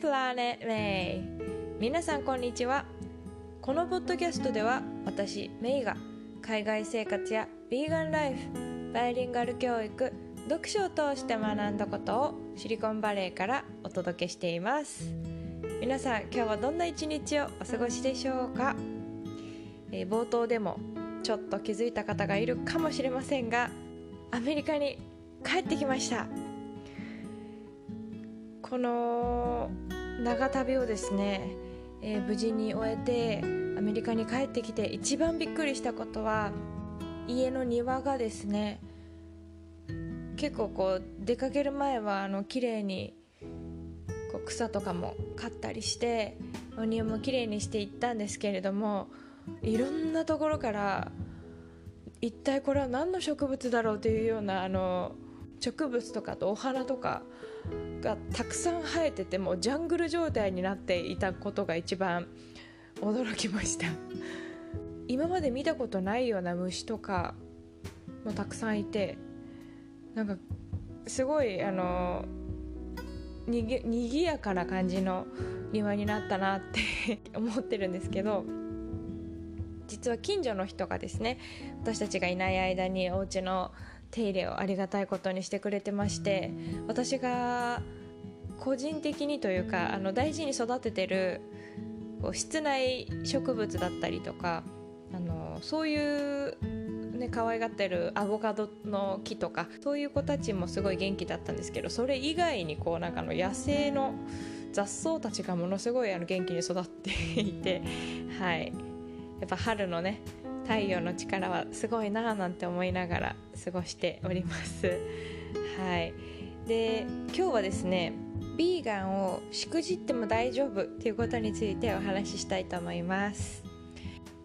Planet May 皆さんこんにちは。このポッドキャストでは私メイが海外生活やビーガンライフバイリンガル教育読書を通して学んだことをシリコンバレーからお届けしています。皆さん今日はどんな一日をお過ごしでしょうか、えー、冒頭でもちょっと気づいた方がいるかもしれませんがアメリカに帰ってきました。この長旅をですね、えー、無事に終えてアメリカに帰ってきて一番びっくりしたことは家の庭がですね結構こう出かける前はあの綺麗にこう草とかも刈ったりしてお庭も綺麗にしていったんですけれどもいろんなところから一体これは何の植物だろうというようなあの植物とかとお花とかがたくさん生えててもジャングル状態になっていたことが一番驚きました。今まで見たことないような虫とかもたくさんいてなんかすごいあのにぎにぎやかな感じの庭になったなって 思ってるんですけど実は近所の人がですね私たちがいない間にお家の手入れをありがたいことにしてくれてまして私が個人的にというかあの大事に育ててるこう室内植物だったりとかあのそういうね可愛がってるアボカドの木とかそういう子たちもすごい元気だったんですけどそれ以外にこうなんかの野生の雑草たちがものすごいあの元気に育っていてはい。やっぱ春のね太陽の力はすごいなぁなんて思いながら過ごしております。はい。で今日はですねビーガンをしくじっても大丈夫ということについてお話ししたいと思います。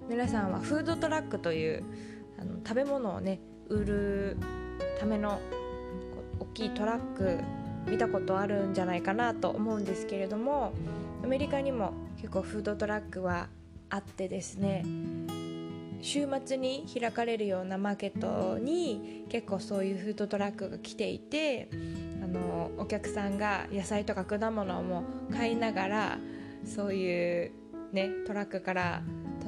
皆さんはフードトラックというあの食べ物をね売るための大きいトラック見たことあるんじゃないかなと思うんですけれどもアメリカにも結構フードトラックはあってですね週末に開かれるようなマーケットに結構そういうフードトラックが来ていてあのお客さんが野菜とか果物も買いながらそういう、ね、トラックから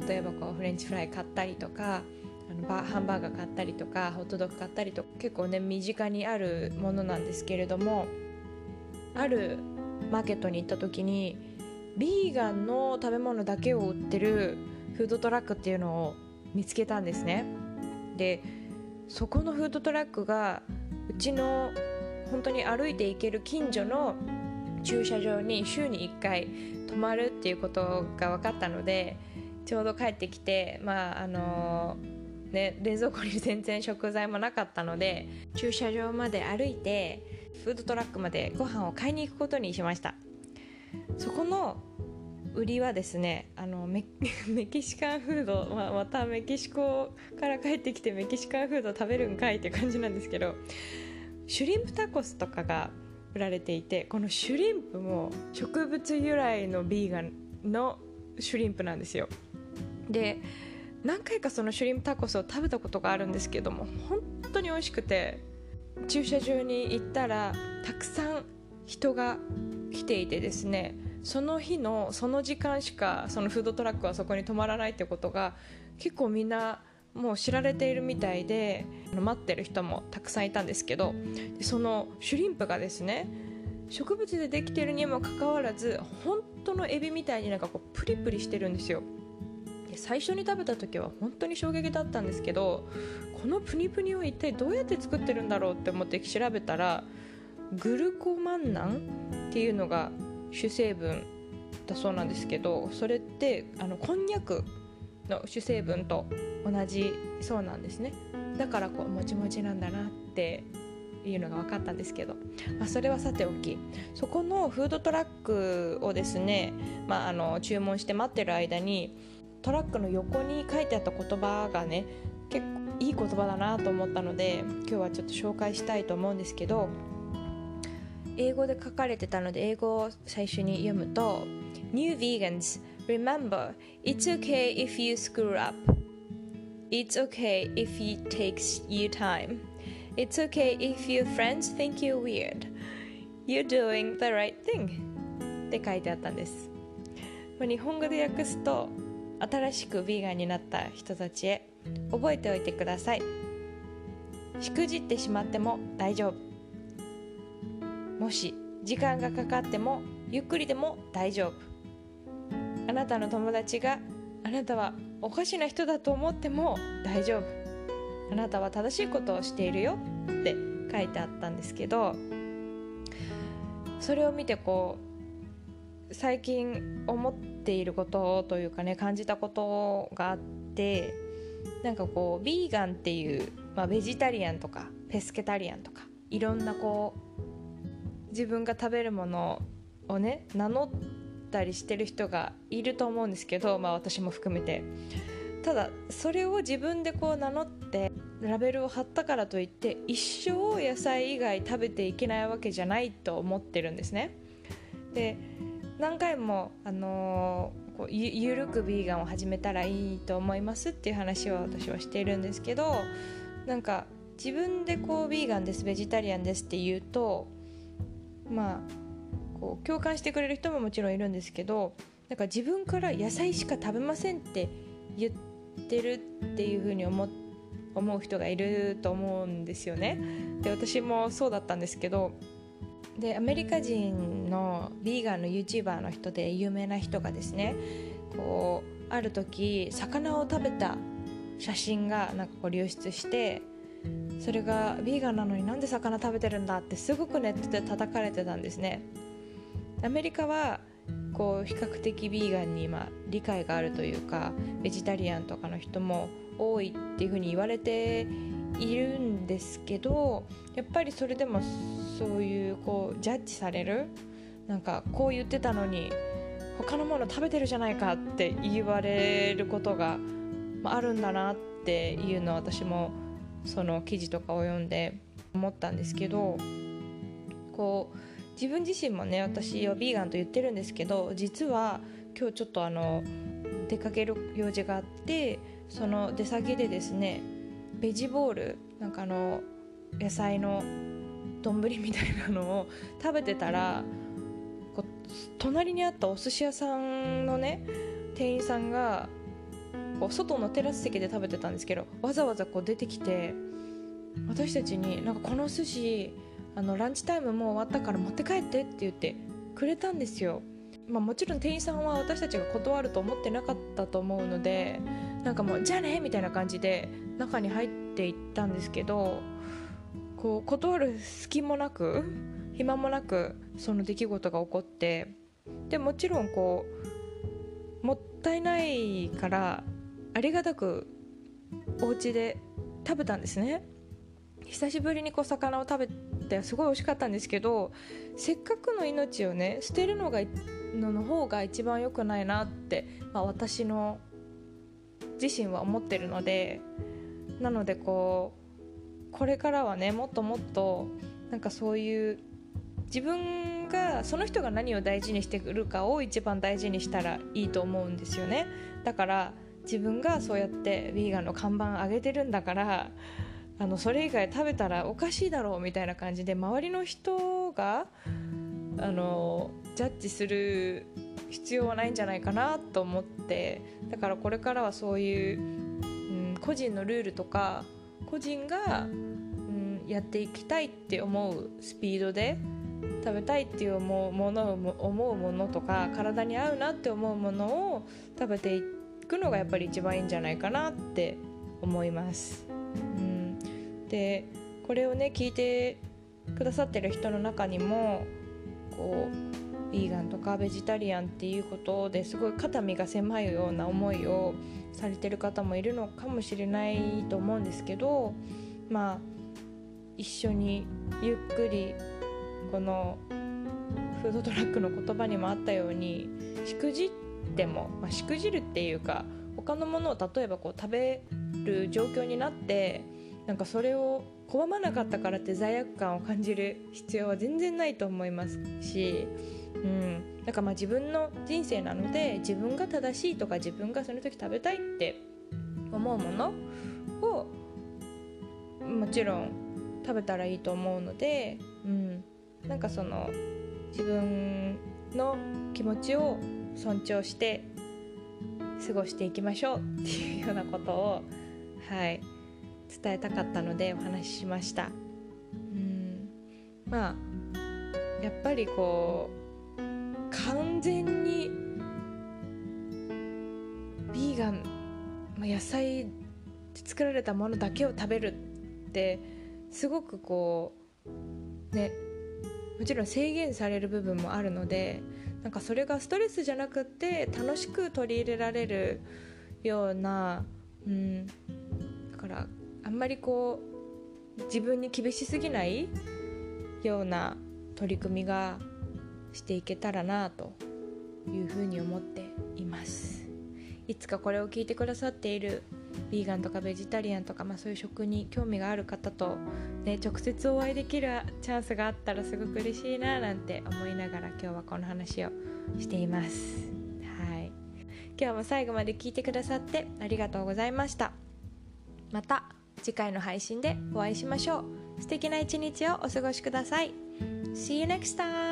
例えばこうフレンチフライ買ったりとかあのバハンバーガー買ったりとかホットドッグ買ったりとか結構ね身近にあるものなんですけれどもあるマーケットに行った時にビーガンの食べ物だけを売ってるフードトラックっていうのを見つけたんですね。でそこのフードトラックがうちの本当に歩いて行ける近所の駐車場に週に1回泊まるっていうことが分かったのでちょうど帰ってきてまああのね、冷蔵庫に全然食材もなかったので駐車場まで歩いてフードトラックまでご飯を買いに行くことにしました。そこの売りはですねあの メキシカンフード、まあ、またメキシコから帰ってきてメキシカンフード食べるんかいって感じなんですけどシュリンプタコスとかが売られていてこのシュリンプも植物由来のビーガンのシュリンプなんですよ。で何回かそのシュリンプタコスを食べたことがあるんですけども本当に美味しくて駐車場に行ったらたくさん人が来ていてですねその日のその時間しかそのフードトラックはそこに止まらないってことが結構みんなもう知られているみたいで待ってる人もたくさんいたんですけどそのシュリンプがですね植物でできてるにもかかわらず本当のエビみたいになんかこうプリプリしてるんですよ。最初に食べた時は本当に衝撃だったんですけどこのプニプニを一体どうやって作ってるんだろうって思って調べたらグルコマンナンっていうのが主成分だそうなんですけどそれってあのこんにゃくの主成分と同じそうなんですね。だからこうもちもちなんだなっていうのが分かったんですけど、まあ、それはさておきそこのフードトラックをですね、まあ、あの注文して待ってる間にトラックの横に書いてあった言葉がね結構いい言葉だなと思ったので今日はちょっと紹介したいと思うんですけど英語で書かれてたので英語を最初に読むと New vegans remember it's okay if you screw up It's okay if it takes you time It's okay if your friends think you're weird You're doing the right thing って書いてあったんです、まあ、日本語で訳すと新しくヴィーガンになった人たちへ覚えておいてくださいしくじってしまっても大丈夫もし時間がかかってもゆっくりでも大丈夫。あなたの友達があなたはおかしな人だと思っても大丈夫。あなたは正しいことをしているよ。って書いてあったんですけどそれを見てこう最近思っていることというかね感じたことがあってなんかこうビーガンっていう、まあ、ベジタリアンとかペスケタリアンとかいろんなこう自分が食べるものをね名乗ったりしてる人がいると思うんですけど、まあ、私も含めて。ただそれを自分でこう名乗ってラベルを貼ったからといって一生野菜以外食べていけないわけじゃないと思ってるんですね。で何回も、あのー、こうゆゆるくビーガンを始めたらいいと思いますっていう話を私はしているんですけどなんか自分でこうビーガンですベジタリアンですって言うとまあこう共感してくれる人ももちろんいるんですけどなんか自分から野菜しか食べませんって言ってるっていう風に思思う人がいると思うんですよね。で私もそうだったんですけどでアメリカ人のビーガンの YouTuber の人で有名な人がですねこうある時魚を食べた写真がなんかこう流出してそれがビーガンなのになんで魚食べてるんだってすごくネットで叩かれてたんですね。アメリカはこう比較的ビーガンに今理解があるというかベジタリアンとかの人も多いっていうふうに言われているんですけどやっぱりそれでもそういうこうジャッジされるなんかこう言ってたのに他のもの食べてるじゃないかって言われることがあるんだなっていうのを私もその記事とかを読んで思ったんですけどこう自分自身もね私はビーガンと言ってるんですけど実は今日ちょっとあの出かける用事があってその出先でですねベジボールなんかあの野菜の丼みたいなのを食べてたらこう隣にあったお寿司屋さんのね店員さんがこう外のテラス席で食べてたんですけどわざわざこう出てきて私たちになんかこの寿司あのランチタイムもう終わったから持って帰ってって言ってくれたんですよ、まあ、もちろん店員さんは私たちが断ると思ってなかったと思うのでなんかもうじゃあねみたいな感じで中に入っていったんですけどこう断る隙もなく暇もなくその出来事が起こってでもちろんこうもったいないからありがたくお家で食べたんですね。久しぶりにこう魚を食べてすごい美味しかったんですけどせっかくの命をね捨てるのがのの方が一番良くないなって、まあ、私の自身は思ってるのでなのでこうこれからはねもっともっとなんかそういう自分がその人が何を大事にしてくるかを一番大事にしたらいいと思うんですよね。だから自分がそうやってヴィーガンの看板上げてるんだからあのそれ以外食べたらおかしいだろうみたいな感じで周りの人があのジャッジする必要はないんじゃないかなと思ってだからこれからはそういう、うん、個人のルールとか個人が、うん、やっていきたいって思うスピードで食べたいっていう思うものを思うものとか体に合うなって思うものを食べていってくのがやっぱり一番いいんじゃないかなって思います。うんでこれをね聞いてくださってる人の中にもこうヴィーガンとかベジタリアンっていうことですごい肩身が狭いような思いをされてる方もいるのかもしれないと思うんですけどまあ一緒にゆっくりこのフードトラックの言葉にもあったようにしくじっても、まあ、しくじるっていうか他のものを例えばこう食べる状況になってなんかそれを拒まなかったからって罪悪感を感じる必要は全然ないと思いますし、うん、なんかまあ自分の人生なので自分が正しいとか自分がその時食べたいって思うものをもちろん食べたらいいと思うので、うん、なんかその自分の気持ちを尊重して過ごしていきましょう。っていうようなことをはい伝えたかったのでお話ししました。うん。まあやっぱりこう完全にビーガン、まあ、野菜で作られたものだけを食べるってすごくこうねもちろん制限される部分もあるのでなんかそれがストレスじゃなくて楽しく取り入れられるような、うん、だからあんまりこう自分に厳しすぎないような取り組みがしていけたらなというふうに思っています。いつかこれを聞いてくださっているヴィーガンとかベジタリアンとか、まあ、そういう食に興味がある方と、ね、直接お会いできるチャンスがあったらすごく嬉しいななんて思いながら今日はこの話をしています。はい、今日も最後まで聞いてくださってありがとうございました。また次回の配信でお会いしましょう。素敵な一日をお過ごしください。See you next time!